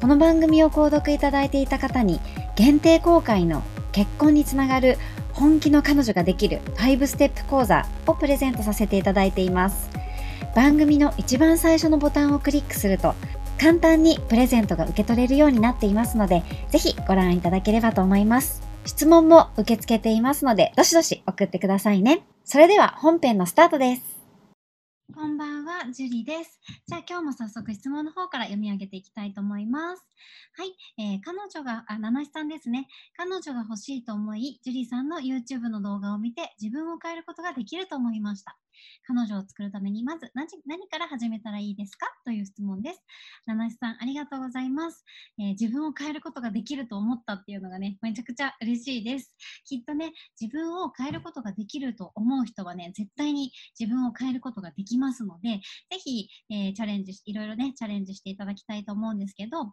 この番組を購読いただいていた方に限定公開の結婚につながる本気の彼女ができる5ステップ講座をプレゼントさせていただいています。番組の一番最初のボタンをクリックすると簡単にプレゼントが受け取れるようになっていますのでぜひご覧いただければと思います。質問も受け付けていますのでどしどし送ってくださいね。それでは本編のスタートです。こんばんは、はジュリです。じゃあ今日も早速質問の方から読み上げていきたいと思います。はい、えー、彼女が、あ、七七さんですね。彼女が欲しいと思い、ジュリさんの YouTube の動画を見て自分を変えることができると思いました。彼女を作るためにまず何何から始めたらいいですか？という質問です。七七さん、ありがとうございます、えー、自分を変えることができると思ったっていうのがね、めちゃくちゃ嬉しいです。きっとね、自分を変えることができると思う人はね、絶対に自分を変えることができますので、ぜひ、えー、チャレンジいろいろね、チャレンジしていただきたいと思うんですけど、ま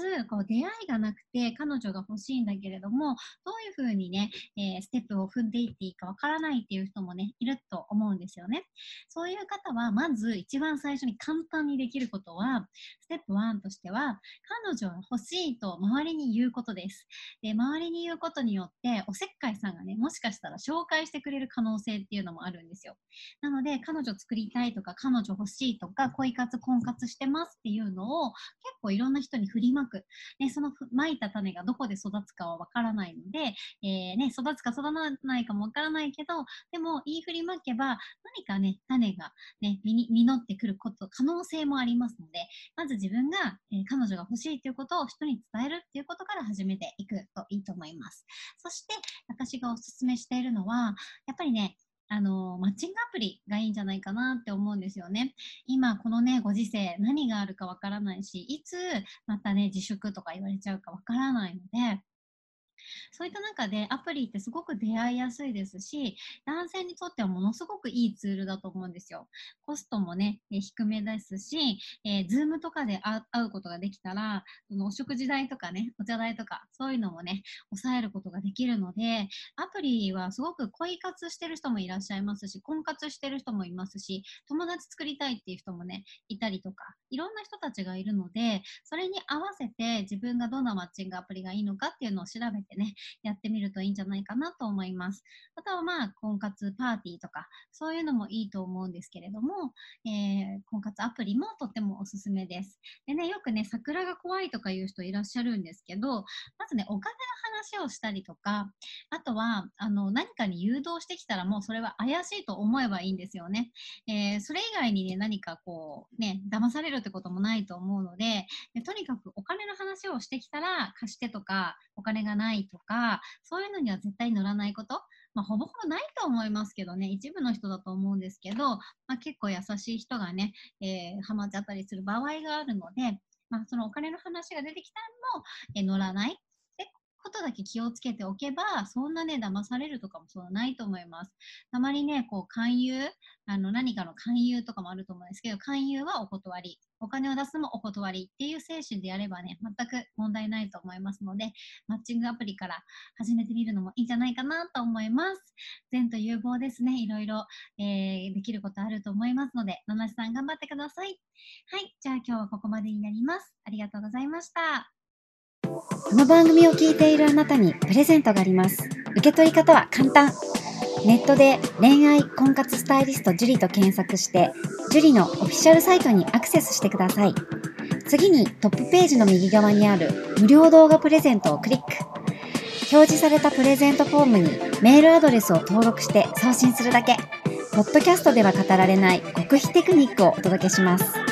ず、こう、出会いがなくて彼女が欲しいんだけれども、どういうふうにね、えー、ステップを踏んでいっていいかわからないっていう人もね、いると思うんですよね。そういう方は、まず一番最初に簡単にできることは、ステップ1としては、彼女が欲しいと周りに言うことです。で、周りに言うことによって、おせっかいさんがね、もしかしたら紹介してくれる可能性っていうのもあるんですよ。なので、彼女作りたいとか、彼女欲しいとか、恋活、婚活してますっていうのを結構いろんな人に振りまく。ね、そのまいた種がどこで育つかはわからないので、えー、ね、育つか育たないかもわからないけど、でも言い振りまけば何かね、種がね、実ってくること、可能性もありますので、まず自分が、えー、彼女が欲しいということを人に伝えるっていうことから始めていくといいと思います。そして、私がお勧めしているのは、やっぱりね、あの、マッチングアプリがいいんじゃないかなって思うんですよね。今、このね、ご時世、何があるかわからないし、いつまたね、自粛とか言われちゃうかわからないので、そういった中でアプリってすごく出会いやすいですし、男性にとってはものすごくいいツールだと思うんですよ。コストもね、え低めですし、えー、ズームとかで会うことができたら、そのお食事代とかね、お茶代とか、そういうのもね、抑えることができるので、アプリはすごく恋活してる人もいらっしゃいますし、婚活してる人もいますし、友達作りたいっていう人もね、いたりとか、いろんな人たちがいるので、それに合わせて自分がどんなマッチングアプリがいいのかっていうのを調べてね、やってみるといいんじゃないかなと思います。あとはまあ、婚活パーティーとか、そういうのもいいと思うんですけれども、えー、婚活アプリもとってもおすすめです。でね、よくね、桜が怖いとかいう人いらっしゃるんですけど、まずね、お金の話をしたりとか、あとは、あの、何かに誘導してきたらもうそれは怪しいと思えばいいんですよね。えー、それ以外にね、何かこう、ね、騙されるってこともないと思うので、とにかくお金の話をしてきたら貸してとか、お金がないとか、そういうのには絶対乗らないこと。まあ、ほぼほぼないと思いますけどね、一部の人だと思うんですけど、まあ、結構優しい人がね、えー、ハマっちゃったりする場合があるので、まあ、そのお金の話が出てきたのも、えー、乗らない。ことだけ気をつけておけば、そんなね、騙されるとかもそうないと思います。たまにね、こう、勧誘、あの、何かの勧誘とかもあると思うんですけど、勧誘はお断り。お金を出すもお断りっていう精神でやればね、全く問題ないと思いますので、マッチングアプリから始めてみるのもいいんじゃないかなと思います。前途有望ですね。いろいろ、えー、できることあると思いますので、七瀬さん頑張ってください。はい。じゃあ今日はここまでになります。ありがとうございました。この番組を聞いているあなたにプレゼントがあります。受け取り方は簡単。ネットで恋愛婚活スタイリスト樹と検索して、樹のオフィシャルサイトにアクセスしてください。次にトップページの右側にある無料動画プレゼントをクリック。表示されたプレゼントフォームにメールアドレスを登録して送信するだけ。ポッドキャストでは語られない極秘テクニックをお届けします。